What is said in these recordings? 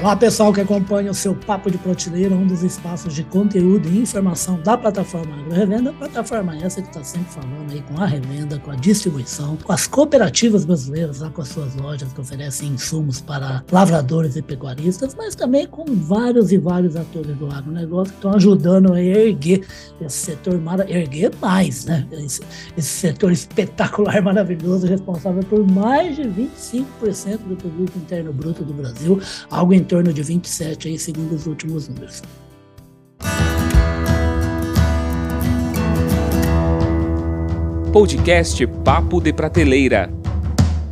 Olá, pessoal que acompanha o seu Papo de Prateleira, um dos espaços de conteúdo e informação da plataforma Agro Revenda. Plataforma essa que está sempre falando aí com a revenda, com a distribuição, com as cooperativas brasileiras, lá com as suas lojas que oferecem insumos para lavradores e pecuaristas, mas também com vários e vários atores do agronegócio que estão ajudando a erguer esse setor, erguer mais, né? Esse, esse setor espetacular, maravilhoso, responsável por mais de 25% do produto interno bruto do Brasil, algo em torno de 27 aí, segundo os últimos números. Podcast Papo de Prateleira.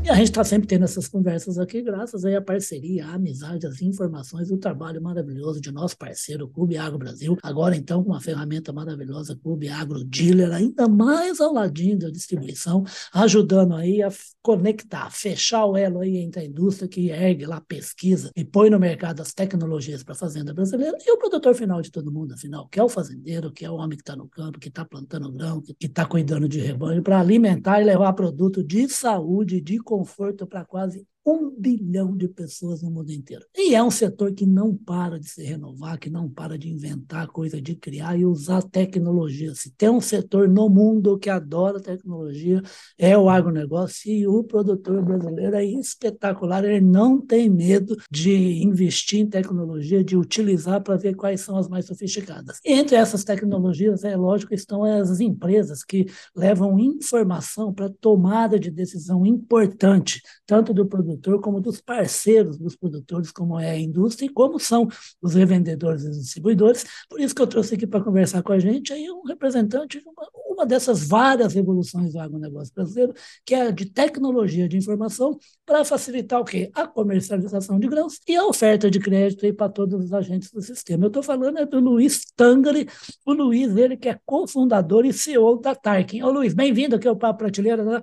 E a gente está sempre tendo essas conversas aqui, graças aí à parceria, à amizade, às informações, o trabalho maravilhoso de nosso parceiro, Clube Agro Brasil. Agora, então, com uma ferramenta maravilhosa, Clube Agro Dealer, ainda mais ao ladinho da distribuição, ajudando aí a conectar, fechar o elo aí entre a indústria que ergue lá pesquisa e põe no mercado as tecnologias para a fazenda brasileira e o produtor final de todo mundo, afinal, que é o fazendeiro, que é o homem que está no campo, que está plantando grão, que está cuidando de rebanho, para alimentar e levar produto de saúde, de conforto para quase um bilhão de pessoas no mundo inteiro. E é um setor que não para de se renovar, que não para de inventar coisa, de criar e usar tecnologia. Se tem um setor no mundo que adora tecnologia, é o agronegócio e o produtor brasileiro é espetacular. Ele não tem medo de investir em tecnologia, de utilizar para ver quais são as mais sofisticadas. Entre essas tecnologias, é lógico, estão as empresas que levam informação para tomada de decisão importante, tanto do produtor produtor, como dos parceiros dos produtores, como é a indústria e como são os revendedores e distribuidores. Por isso que eu trouxe aqui para conversar com a gente aí um representante de uma, uma dessas várias revoluções do agronegócio brasileiro, que é a de tecnologia de informação, para facilitar o quê? A comercialização de grãos e a oferta de crédito para todos os agentes do sistema. Eu estou falando é do Luiz Tangari, o Luiz, ele que é cofundador e CEO da Tarkin. Ô Luiz, bem-vindo aqui ao Papo Prateleira, né?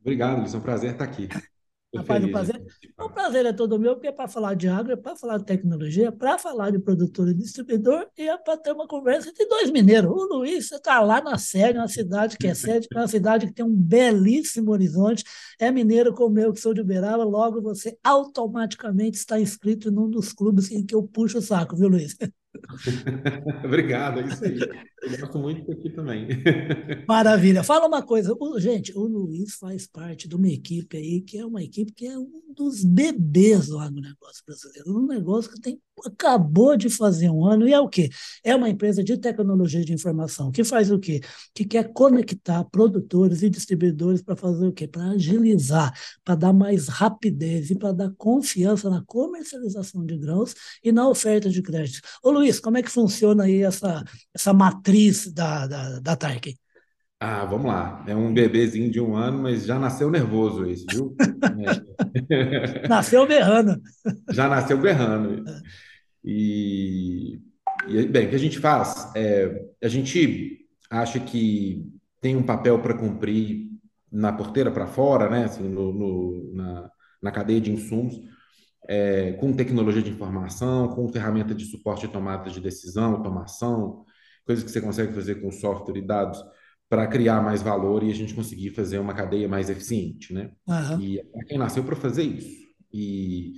Obrigado, Luiz, é um prazer estar aqui. Rapaz, o prazer, o prazer é todo meu, porque é para falar de agro, é para falar de tecnologia, é para falar de produtor e distribuidor, e é para ter uma conversa entre dois mineiros. O Luiz, está lá na Sede, uma cidade que é sede, uma cidade que tem um belíssimo horizonte, é mineiro como eu, que sou de Uberaba, logo você automaticamente está inscrito num dos clubes em que eu puxo o saco, viu, Luiz? Obrigado, é isso aí. Eu gosto muito daqui também. Maravilha. Fala uma coisa, gente, o Luiz faz parte de uma equipe aí que é uma equipe que é um dos bebês do agronegócio brasileiro. Um negócio que tem, acabou de fazer um ano e é o quê? É uma empresa de tecnologia de informação que faz o quê? Que quer conectar produtores e distribuidores para fazer o quê? Para agilizar, para dar mais rapidez e para dar confiança na comercialização de grãos e na oferta de crédito. Ô Luiz, como é que funciona aí essa, essa matriz da, da, da Tarkin? Ah, vamos lá. É um bebezinho de um ano, mas já nasceu nervoso esse, viu? É. nasceu berrando. Já nasceu berrando. E, e, bem, o que a gente faz? É, a gente acha que tem um papel para cumprir na porteira para fora, né? Assim, no, no, na, na cadeia de insumos, é, com tecnologia de informação, com ferramenta de suporte de tomada de decisão, automação, coisas que você consegue fazer com software e dados para criar mais valor e a gente conseguir fazer uma cadeia mais eficiente, né? Uhum. E é quem nasceu para fazer isso. E,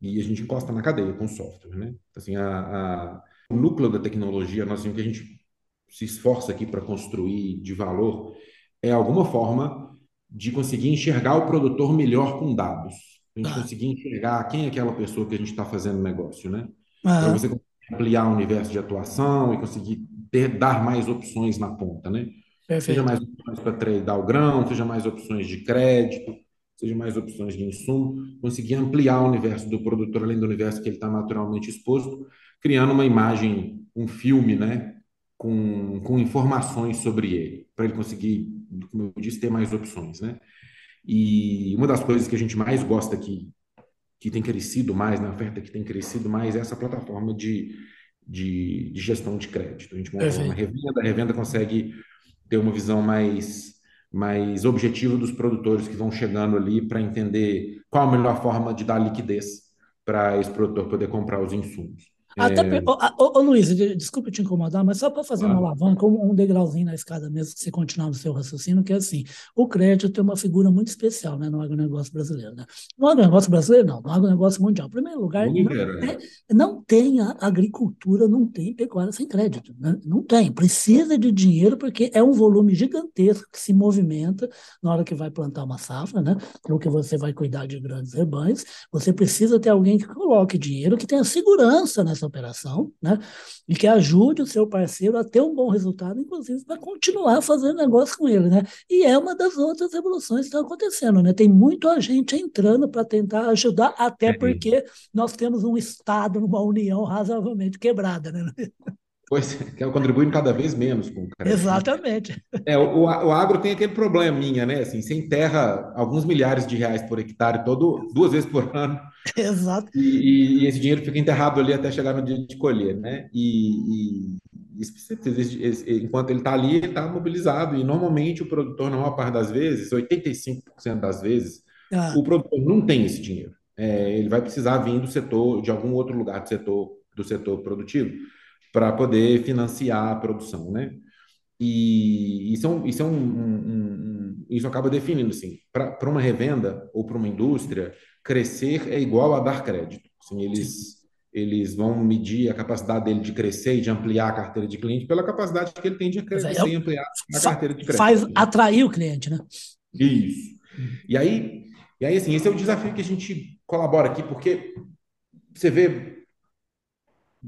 e a gente encosta na cadeia com o software, né? Assim, a, a, o núcleo da tecnologia, nós, assim, o que a gente se esforça aqui para construir de valor é alguma forma de conseguir enxergar o produtor melhor com dados. A gente uhum. conseguir enxergar quem é aquela pessoa que a gente está fazendo negócio, né? Uhum. Para você ampliar o universo de atuação e conseguir ter, dar mais opções na ponta, né? Perfeito. Seja mais opções para tradar o grão, seja mais opções de crédito, seja mais opções de insumo, conseguir ampliar o universo do produtor além do universo que ele está naturalmente exposto, criando uma imagem, um filme, né? Com, com informações sobre ele, para ele conseguir, como eu disse, ter mais opções, né? E uma das coisas que a gente mais gosta aqui, que tem crescido mais, na oferta que tem crescido mais, é essa plataforma de de, de gestão de crédito. A gente monta uma revenda, a revenda consegue ter uma visão mais, mais objetiva dos produtores que vão chegando ali para entender qual a melhor forma de dar liquidez para esse produtor poder comprar os insumos. Até, é... ô, ô, ô, Luiz, desculpa te incomodar, mas só para fazer claro. uma alavanca, um, um degrauzinho na escada mesmo, se você continuar no seu raciocínio, que é assim, o crédito é uma figura muito especial né, no agronegócio brasileiro. Né? No agronegócio brasileiro, não, no agronegócio mundial. Em primeiro lugar, não, é, não tem a agricultura, não tem pecuária sem crédito. Né? Não tem. Precisa de dinheiro porque é um volume gigantesco que se movimenta na hora que vai plantar uma safra, né? ou que você vai cuidar de grandes rebanhos. Você precisa ter alguém que coloque dinheiro, que tenha segurança nessa operação, né? E que ajude o seu parceiro a ter um bom resultado, inclusive para continuar fazendo negócio com ele, né? E é uma das outras revoluções que estão acontecendo, né? Tem muita gente entrando para tentar ajudar, até é. porque nós temos um Estado, uma União razoavelmente quebrada, né? Pois é, que contribuindo cada vez menos com o crédito. Exatamente. É, o, o agro tem aquele probleminha, né? Assim, você enterra alguns milhares de reais por hectare todo, duas vezes por ano. Exato. E, e esse dinheiro fica enterrado ali até chegar no dia de colher, né? E, e enquanto ele está ali, ele está mobilizado. E normalmente o produtor, na maior parte das vezes, 85% das vezes, ah. o produtor não tem esse dinheiro. É, ele vai precisar vir do setor, de algum outro lugar do setor, do setor produtivo para poder financiar a produção, né? E isso, é um, isso, é um, um, isso acaba definindo, assim, para uma revenda ou para uma indústria, crescer é igual a dar crédito. Assim, eles, eles vão medir a capacidade dele de crescer e de ampliar a carteira de cliente pela capacidade que ele tem de crescer é, e ampliar a carteira de crédito. Faz atrair o cliente, né? Isso. E aí, e aí, assim, esse é o desafio que a gente colabora aqui, porque você vê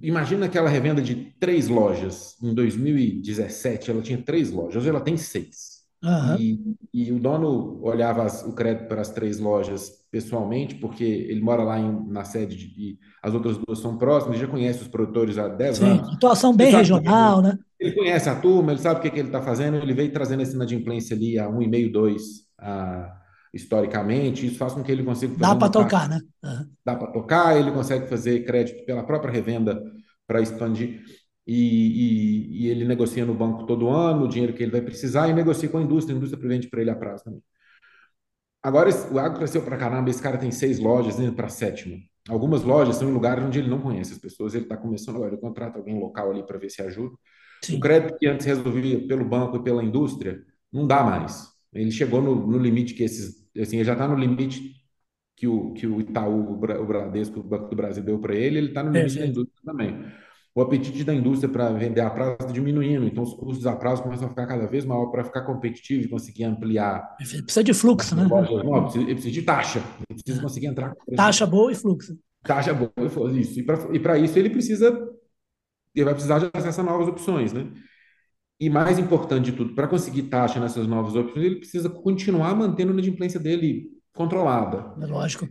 Imagina aquela revenda de três lojas. Em 2017, ela tinha três lojas, hoje ela tem seis. Uhum. E, e, o dono olhava as, o crédito para as três lojas pessoalmente, porque ele mora lá em, na sede de, e as outras duas são próximas, ele já conhece os produtores há 10 Sim, anos. Situação bem regional, ele, né? Ele conhece a turma, ele sabe o que, que ele está fazendo, ele veio trazendo esse inadimplência ali a 1,5, 2 a, historicamente, isso faz com que ele consiga fazer. Dá para tocar, né? Uhum. Dá para tocar, ele consegue fazer crédito pela própria revenda para expandir. E, e, e, ele negocia no banco todo ano o dinheiro que ele vai precisar e negocia com a indústria, a indústria prevende para ele a prazo também. Agora, o agro cresceu para caramba, esse cara tem seis lojas, indo para a sétima. Algumas lojas são em lugares onde ele não conhece as pessoas, ele está começando agora, ele contrata alguém local ali para ver se ajuda. Sim. O crédito que antes resolvia pelo banco e pela indústria, não dá mais. Ele chegou no, no limite que esses assim, ele já está no limite que o, que o Itaú, o Bradesco, o Banco do Brasil deu para ele, ele está no limite da indústria também. O apetite da indústria para vender a prazo está diminuindo, então os custos a prazo começam a ficar cada vez maior para ficar competitivo e conseguir ampliar. Precisa de fluxo, né? Não, precisa, precisa de taxa, ele precisa conseguir entrar. Taxa boa e fluxo. Taxa boa e fluxo, isso. E para isso ele precisa, ele vai precisar de acesso a novas opções, né? E mais importante de tudo, para conseguir taxa nessas novas opções, ele precisa continuar mantendo a inadimplência dele controlada. É lógico.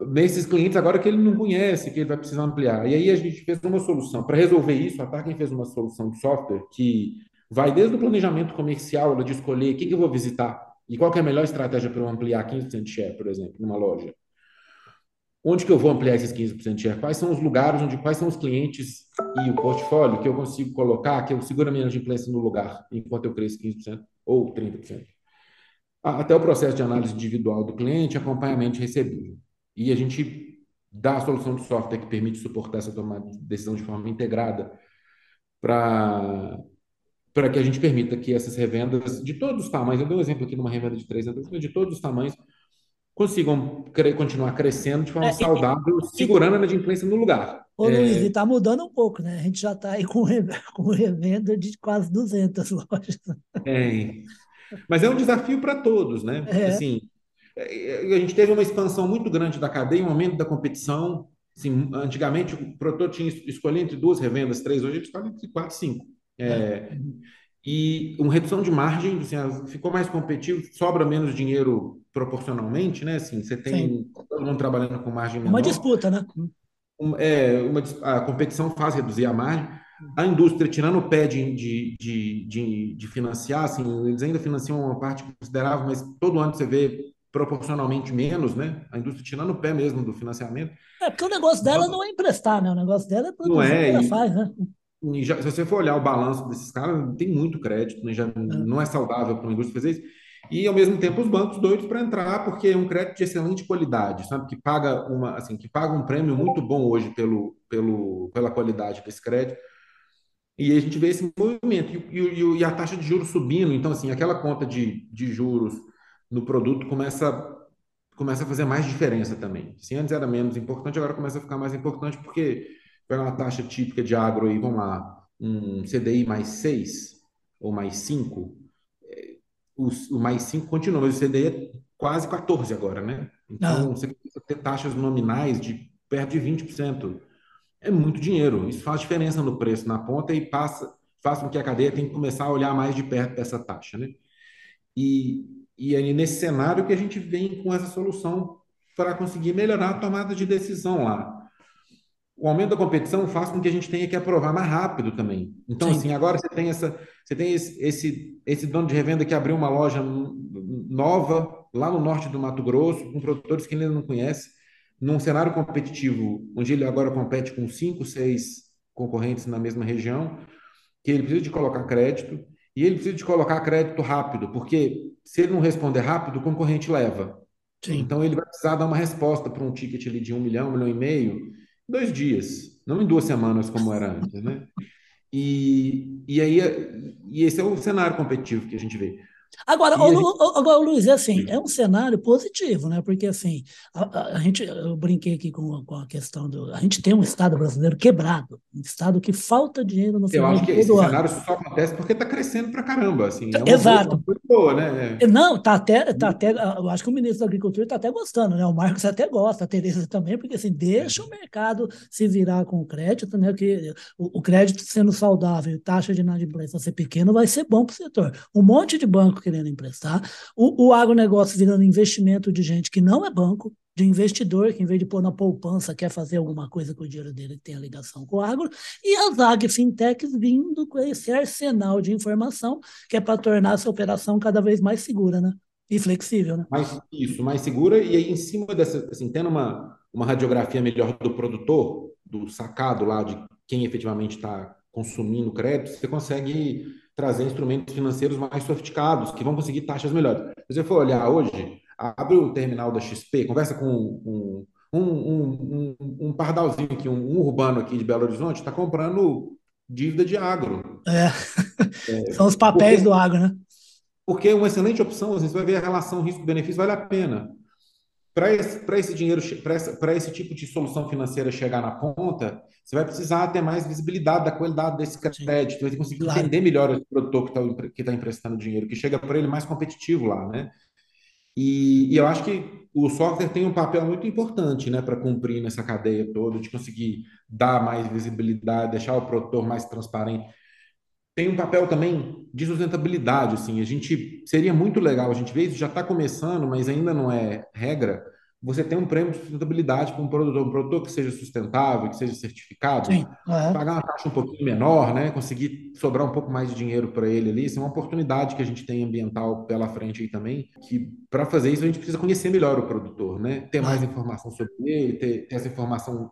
Nesses clientes agora que ele não conhece, que ele vai precisar ampliar. E aí a gente fez uma solução. Para resolver isso, a Tarkin fez uma solução de software que vai desde o planejamento comercial, de escolher o que, que eu vou visitar e qual é a melhor estratégia para eu ampliar 15% de share, por exemplo, numa loja. Onde que eu vou ampliar esses 15% de share? Quais são os lugares onde quais são os clientes e o portfólio que eu consigo colocar, que eu seguro a minha inadimplência no lugar enquanto eu cresço 15% ou 30%? Até o processo de análise individual do cliente, acompanhamento recebível. E a gente dá a solução de software que permite suportar essa tomada de decisão de forma integrada para para que a gente permita que essas revendas de todos os tamanhos, eu dei um exemplo aqui numa revenda de três de todos os tamanhos, consigam continuar crescendo de forma é, saudável, e, segurando e, a inadimplência no lugar. Ô, é... Luiz, está mudando um pouco, né? A gente já está aí com, com revenda de quase 200 lojas. É, mas é um desafio para todos, né? É. Assim, é, a gente teve uma expansão muito grande da cadeia, um aumento da competição. Assim, antigamente, o produtor tinha escolhido entre duas revendas, três, hoje ele escolhe entre quatro, cinco. É, é. E uma redução de margem, assim, ficou mais competitivo, sobra menos dinheiro proporcionalmente, né? Assim, você tem Sim. todo mundo trabalhando com margem menor. Uma disputa, né? Um, é, uma, a competição faz reduzir a margem. A indústria, tirando o pé de, de, de, de, de financiar, assim, eles ainda financiam uma parte considerável, mas todo ano você vê proporcionalmente menos, né? A indústria tirando o pé mesmo do financiamento. É, porque o negócio dela não é emprestar, né? O negócio dela é produzir não é, ela faz, né? E já, se você for olhar o balanço desses caras, tem muito crédito, né? Já é. não é saudável para uma indústria fazer isso. E ao mesmo tempo os bancos doidos para entrar, porque é um crédito de excelente qualidade, sabe? Que paga uma, assim, que paga um prêmio muito bom hoje pelo, pelo, pela qualidade desse crédito. E a gente vê esse movimento e, e, e a taxa de juros subindo. Então, assim, aquela conta de, de juros no produto começa começa a fazer mais diferença também. Se antes era menos importante, agora começa a ficar mais importante porque pega uma taxa típica de agro aí, vamos lá, um CDI mais 6 ou mais 5, é, o, o mais 5 continua, mas o CDI é quase 14 agora, né? Então, ah. você precisa ter taxas nominais de perto de 20%. É muito dinheiro. Isso faz diferença no preço na ponta e passa, faz com que a cadeia tenha que começar a olhar mais de perto essa taxa, né? E, e aí, nesse cenário que a gente vem com essa solução para conseguir melhorar a tomada de decisão lá. O aumento da competição faz com que a gente tenha que aprovar mais rápido também. Então, Sim. assim, agora você tem essa, você tem esse, esse, esse dono de revenda que abriu uma loja nova lá no norte do Mato Grosso, com produtores que ele ainda não conhece, num cenário competitivo, onde ele agora compete com cinco, seis concorrentes na mesma região, que ele precisa de colocar crédito, e ele precisa de colocar crédito rápido, porque se ele não responder rápido, o concorrente leva. Sim. Então ele vai precisar dar uma resposta para um ticket ali de um milhão, um milhão e meio, dois dias, não em duas semanas como era antes, né? E, e aí e esse é o cenário competitivo que a gente vê. Agora, o, gente... agora, Luiz, é assim, é um cenário positivo, né? Porque assim, a, a, gente, eu brinquei aqui com, com a questão do. A gente tem um Estado brasileiro quebrado, um Estado que falta dinheiro no final. Eu acho que esse ano. cenário só acontece porque está crescendo para caramba. Assim, é Exato. Boa, boa, né? É. Não, tá até, tá até. Eu acho que o ministro da Agricultura está até gostando, né? O Marcos até gosta, a Tereza também, porque assim, deixa o mercado se virar com o crédito, né? Que o, o crédito sendo saudável, taxa de inadimplência ser pequena, vai ser bom para o setor. Um monte de banco querendo emprestar, o, o agronegócio virando investimento de gente que não é banco, de investidor que, em vez de pôr na poupança, quer fazer alguma coisa com o dinheiro dele que tem a ligação com o agro, e as ag fintechs vindo com esse arsenal de informação que é para tornar essa operação cada vez mais segura, né? E flexível, né? Mais, isso, mais segura, e aí em cima dessa, assim, tendo uma, uma radiografia melhor do produtor, do sacado lá, de quem efetivamente está consumindo crédito, você consegue trazer instrumentos financeiros mais sofisticados, que vão conseguir taxas melhores. Se você for olhar hoje, abre o terminal da XP, conversa com um, um, um, um pardalzinho aqui, um, urbano aqui de Belo Horizonte, está comprando dívida de agro. É. é. São os papéis porque, do agro, né? Porque é uma excelente opção, você vai ver a relação risco-benefício, vale a pena. Para esse, esse dinheiro, para esse tipo de solução financeira chegar na ponta, você vai precisar ter mais visibilidade da qualidade desse crédito, vai conseguir claro. entender melhor o produtor que está que tá emprestando dinheiro, que chega para ele mais competitivo lá, né? E, e, eu acho que o software tem um papel muito importante, né, para cumprir nessa cadeia toda, de conseguir dar mais visibilidade, deixar o produtor mais transparente. Tem um papel também de sustentabilidade, assim, a gente seria muito legal, a gente vê isso já está começando, mas ainda não é regra, você tem um prêmio de sustentabilidade para um produtor, um produtor que seja sustentável, que seja certificado, Sim, é. pagar uma taxa um pouquinho menor, né? Conseguir sobrar um pouco mais de dinheiro para ele ali. Isso é uma oportunidade que a gente tem ambiental pela frente aí também. Que para fazer isso a gente precisa conhecer melhor o produtor, né? Ter mais informação sobre ele, ter, ter essa informação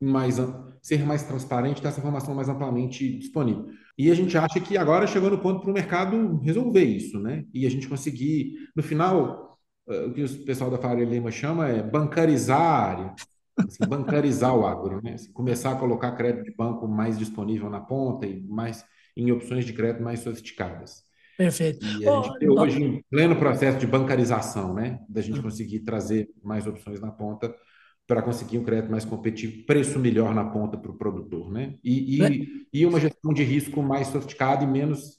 mais ser mais transparente, ter essa informação mais amplamente disponível. E a gente acha que agora chegou no ponto para o mercado resolver isso, né? E a gente conseguir, no final, eh, o que o pessoal da Faria Lima chama é bancarizar a área, assim, bancarizar o agro, né? Assim, começar a colocar crédito de banco mais disponível na ponta e mais em opções de crédito mais sofisticadas. Perfeito. E a gente tem hoje em pleno processo de bancarização, né? Da gente conseguir trazer mais opções na ponta para conseguir um crédito mais competitivo, preço melhor na ponta para o produtor, né? E, e, e, uma gestão de risco mais sofisticada e menos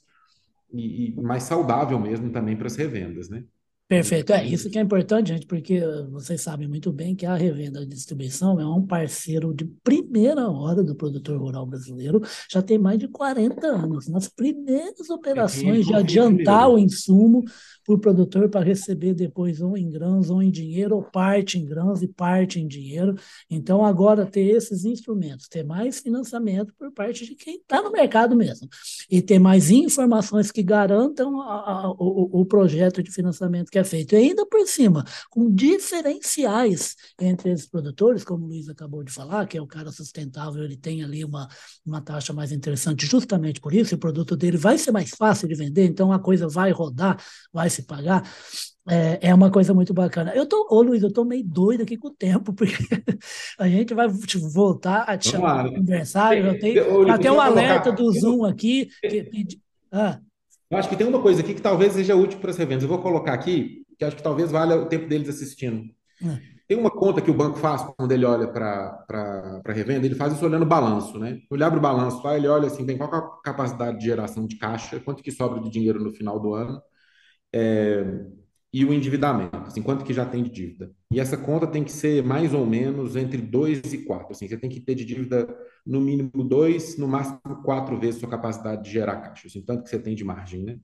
e, e mais saudável mesmo também para as revendas, né? Perfeito, é isso que é importante, gente, porque vocês sabem muito bem que a revenda de distribuição é um parceiro de primeira hora do produtor rural brasileiro, já tem mais de 40 anos. Nas primeiras operações de adiantar o insumo para o produtor para receber depois ou em grãos ou em dinheiro, ou parte em grãos e parte em dinheiro. Então, agora ter esses instrumentos, ter mais financiamento por parte de quem está no mercado mesmo, e ter mais informações que garantam a, a, o, o projeto de financiamento que é feito. E ainda por cima, com diferenciais entre esses produtores, como o Luiz acabou de falar, que é o cara sustentável, ele tem ali uma, uma taxa mais interessante justamente por isso, o produto dele vai ser mais fácil de vender, então a coisa vai rodar, vai se pagar. É, é uma coisa muito bacana. Eu tô, ô Luiz, eu tô meio doido aqui com o tempo, porque a gente vai tipo, voltar a te chamar para conversar. Eu tenho até um alerta do Zoom aqui. Que, ah. Eu acho que tem uma coisa aqui que talvez seja útil para as revendas. Eu vou colocar aqui, que acho que talvez valha o tempo deles assistindo. Ah. Tem uma conta que o banco faz quando ele olha para a revenda, ele faz isso olhando o balanço, né? Ele abre o balanço lá, ele olha assim, bem, qual é a capacidade de geração de caixa, quanto que sobra de dinheiro no final do ano. É, e o endividamento, assim, quanto que já tem de dívida. E essa conta tem que ser mais ou menos entre 2 e 4. Assim, você tem que ter de dívida no mínimo 2, no máximo 4 vezes sua capacidade de gerar caixa, assim, tanto que você tem de margem, né?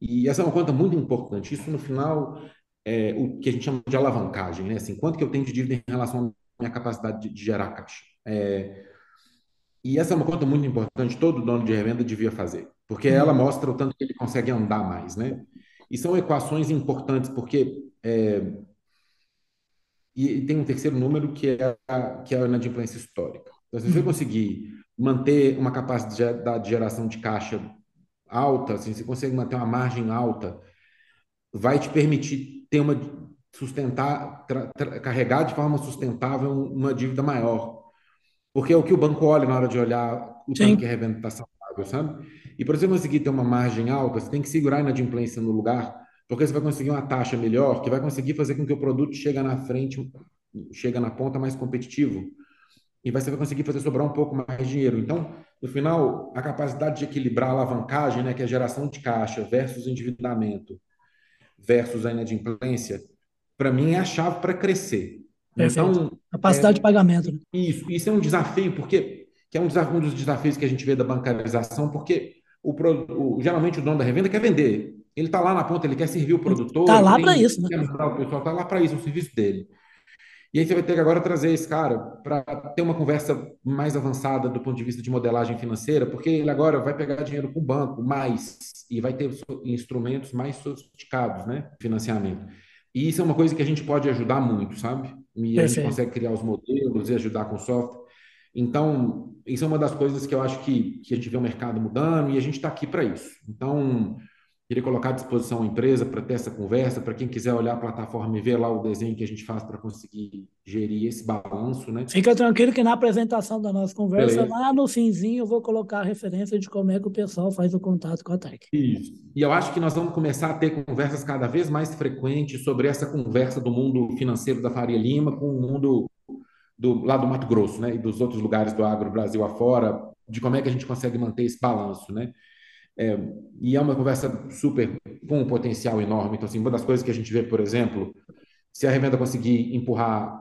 E essa é uma conta muito importante. Isso, no final, é o que a gente chama de alavancagem, né? Assim, quanto que eu tenho de dívida em relação à minha capacidade de, de gerar caixa. É, e essa é uma conta muito importante, todo dono de revenda devia fazer, porque ela mostra o tanto que ele consegue andar mais, né? E são equações importantes, porque. É, e tem um terceiro número que é a, que é a inadimplência histórica. Então, se você uhum. conseguir manter uma capacidade de geração de caixa alta, assim, você consegue manter uma margem alta, vai te permitir ter uma sustentar, carregar de forma sustentável uma dívida maior. Porque é o que o banco olha na hora de olhar o tanto que a revenda sabe? E para você conseguir ter uma margem alta, você tem que segurar a inadimplência no lugar, porque você vai conseguir uma taxa melhor, que vai conseguir fazer com que o produto chegue na frente, chega na ponta mais competitivo. E você vai conseguir fazer sobrar um pouco mais de dinheiro. Então, no final, a capacidade de equilibrar a alavancagem, né, que é a geração de caixa versus endividamento versus a inadimplência, para mim é a chave para crescer. Perfeito. Então, capacidade é, de pagamento. Né? Isso, isso é um desafio, porque que é um, desafio, um dos desafios que a gente vê da bancarização, porque o, o, geralmente o dono da revenda quer vender. Ele está lá na ponta, ele quer servir o produtor. Está lá para isso, né? O pessoal está lá para isso, é o serviço dele. E aí você vai ter que agora trazer esse cara para ter uma conversa mais avançada do ponto de vista de modelagem financeira, porque ele agora vai pegar dinheiro com o banco mais e vai ter instrumentos mais sofisticados, né? Financiamento. E isso é uma coisa que a gente pode ajudar muito, sabe? E Perfeito. a gente consegue criar os modelos e ajudar com software. Então, isso é uma das coisas que eu acho que, que a gente vê o mercado mudando e a gente está aqui para isso. Então, queria colocar à disposição a empresa para ter essa conversa, para quem quiser olhar a plataforma e ver lá o desenho que a gente faz para conseguir gerir esse balanço, né? Fica tranquilo que na apresentação da nossa conversa, Beleza. lá no finzinho, eu vou colocar a referência de como é que o pessoal faz o contato com a TEC. Isso. E eu acho que nós vamos começar a ter conversas cada vez mais frequentes sobre essa conversa do mundo financeiro da Faria Lima com o mundo do, lá do Mato Grosso, né, e dos outros lugares do agro Brasil afora, de como é que a gente consegue manter esse balanço, né? É, e é uma conversa super com um potencial enorme. Então, assim, uma das coisas que a gente vê, por exemplo, se a revenda conseguir empurrar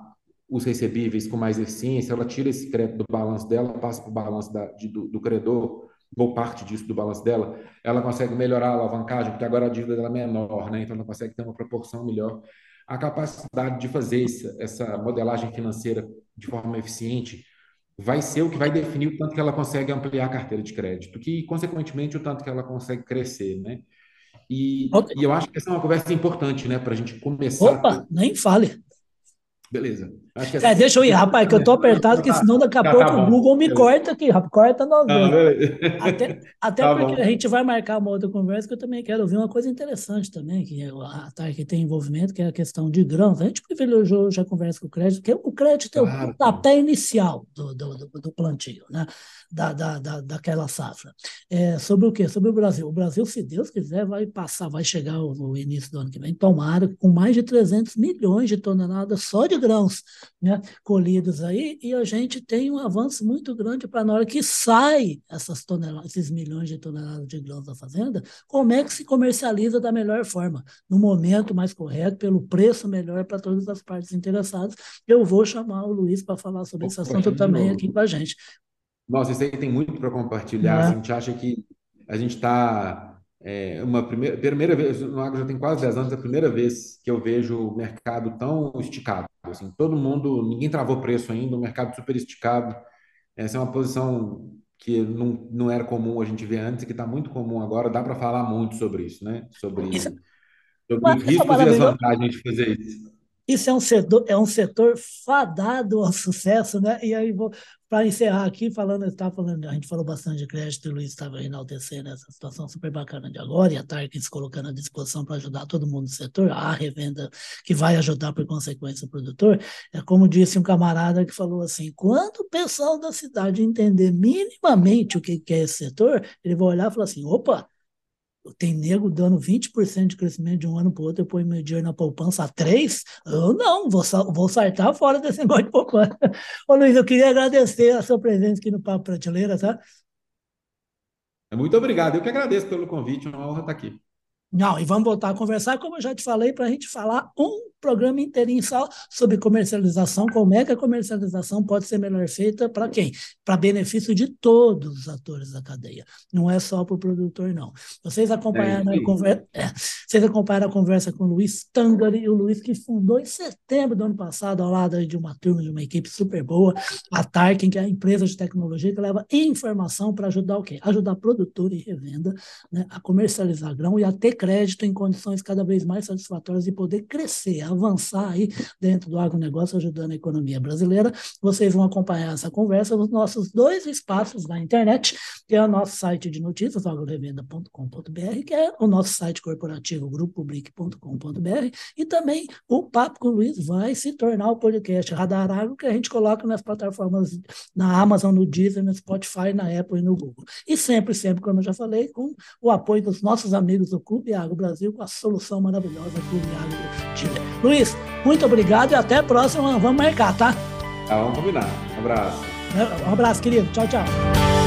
os recebíveis com mais eficiência, ela tira esse crédito do balanço dela, passa para o balanço da, de, do, do, credor, ou parte disso do balanço dela, ela consegue melhorar a alavancagem, porque agora a dívida dela é menor, né? Então ela consegue ter uma proporção melhor. A capacidade de fazer essa, essa modelagem financeira de forma eficiente, vai ser o que vai definir o tanto que ela consegue ampliar a carteira de crédito, que, consequentemente, o tanto que ela consegue crescer, né? E, okay. e eu acho que essa é uma conversa importante, né, para a gente começar. Opa, nem fale. Beleza. É, deixa eu ir, rapaz, que eu tô apertado, que senão daqui a tá, pouco tá o Google me beleza. corta aqui, rapaz, corta nós ah, Até, até tá porque bom. a gente vai marcar uma outra conversa que eu também quero ouvir uma coisa interessante também, que é a TARC tem envolvimento, que é a questão de grãos. A gente privilegiou já conversa com o crédito, que o crédito é o pontapé inicial do, do, do, do plantio, né? da, da, da, daquela safra. É, sobre o quê? Sobre o Brasil. O Brasil, se Deus quiser, vai passar, vai chegar no início do ano que vem, tomara, com mais de 300 milhões de toneladas só de grãos né, colhidos aí, e a gente tem um avanço muito grande para na hora que sai essas toneladas, esses milhões de toneladas de grãos da fazenda, como é que se comercializa da melhor forma, no momento mais correto, pelo preço melhor para todas as partes interessadas. Eu vou chamar o Luiz para falar sobre esse assunto também aqui com a gente. Nossa, isso aí tem muito para compartilhar. É. A gente acha que a gente está. É, uma primeira, primeira vez, no agro já tem quase 10 anos, é a primeira vez que eu vejo o mercado tão esticado. Assim, todo mundo, ninguém travou preço ainda, o mercado super esticado. Essa é uma posição que não, não era comum a gente ver antes e que está muito comum agora. Dá para falar muito sobre isso, né? Sobre, isso. Sobre os riscos e as vantagens de fazer isso. Isso é um setor, é um setor fadado ao sucesso, né? E aí vou para encerrar aqui falando, estava falando, a gente falou bastante de crédito, o Luiz estava enaltecendo essa situação super bacana de agora, e a Tarkin colocando à disposição para ajudar todo mundo no setor, a revenda que vai ajudar por consequência o produtor. É como disse um camarada que falou assim: quando o pessoal da cidade entender minimamente o que é esse setor, ele vai olhar e falar assim: opa, tem nego dando 20% de crescimento de um ano para o outro, eu ponho meu dinheiro na poupança a 3%, eu não, vou, vou saltar fora desse negócio de poupança. Ô Luiz, eu queria agradecer a sua presença aqui no Papo Prateleira, tá? Muito obrigado, eu que agradeço pelo convite, é uma honra estar aqui. Não, e vamos voltar a conversar, como eu já te falei, para a gente falar um programa inteirinho só sobre comercialização, como é que a comercialização pode ser melhor feita para quem? Para benefício de todos os atores da cadeia, não é só para o produtor, não. Vocês acompanharam, é, a conversa, é, vocês acompanharam a conversa com o Luiz Tangari, o Luiz que fundou em setembro do ano passado, ao lado de uma turma, de uma equipe super boa, a Tarkin, que é a empresa de tecnologia que leva informação para ajudar o quê? Ajudar produtor e revenda né, a comercializar grão e a ter crédito em condições cada vez mais satisfatórias e poder crescer, avançar aí dentro do agronegócio, ajudando a economia brasileira. Vocês vão acompanhar essa conversa nos nossos dois espaços na internet, que é o nosso site de notícias, agrorevenda.com.br, que é o nosso site corporativo, grupopublic.com.br, e também o Papo com o Luiz vai se tornar o podcast Radar Agro, que a gente coloca nas plataformas na Amazon, no Deezer, no Spotify, na Apple e no Google. E sempre, sempre, como eu já falei, com o apoio dos nossos amigos do Clube Agro Brasil com a solução maravilhosa do Agro Chile. Luiz, muito obrigado e até a próxima. Vamos marcar, tá? Tá, vamos combinar. Um abraço. Um abraço, querido. Tchau, tchau.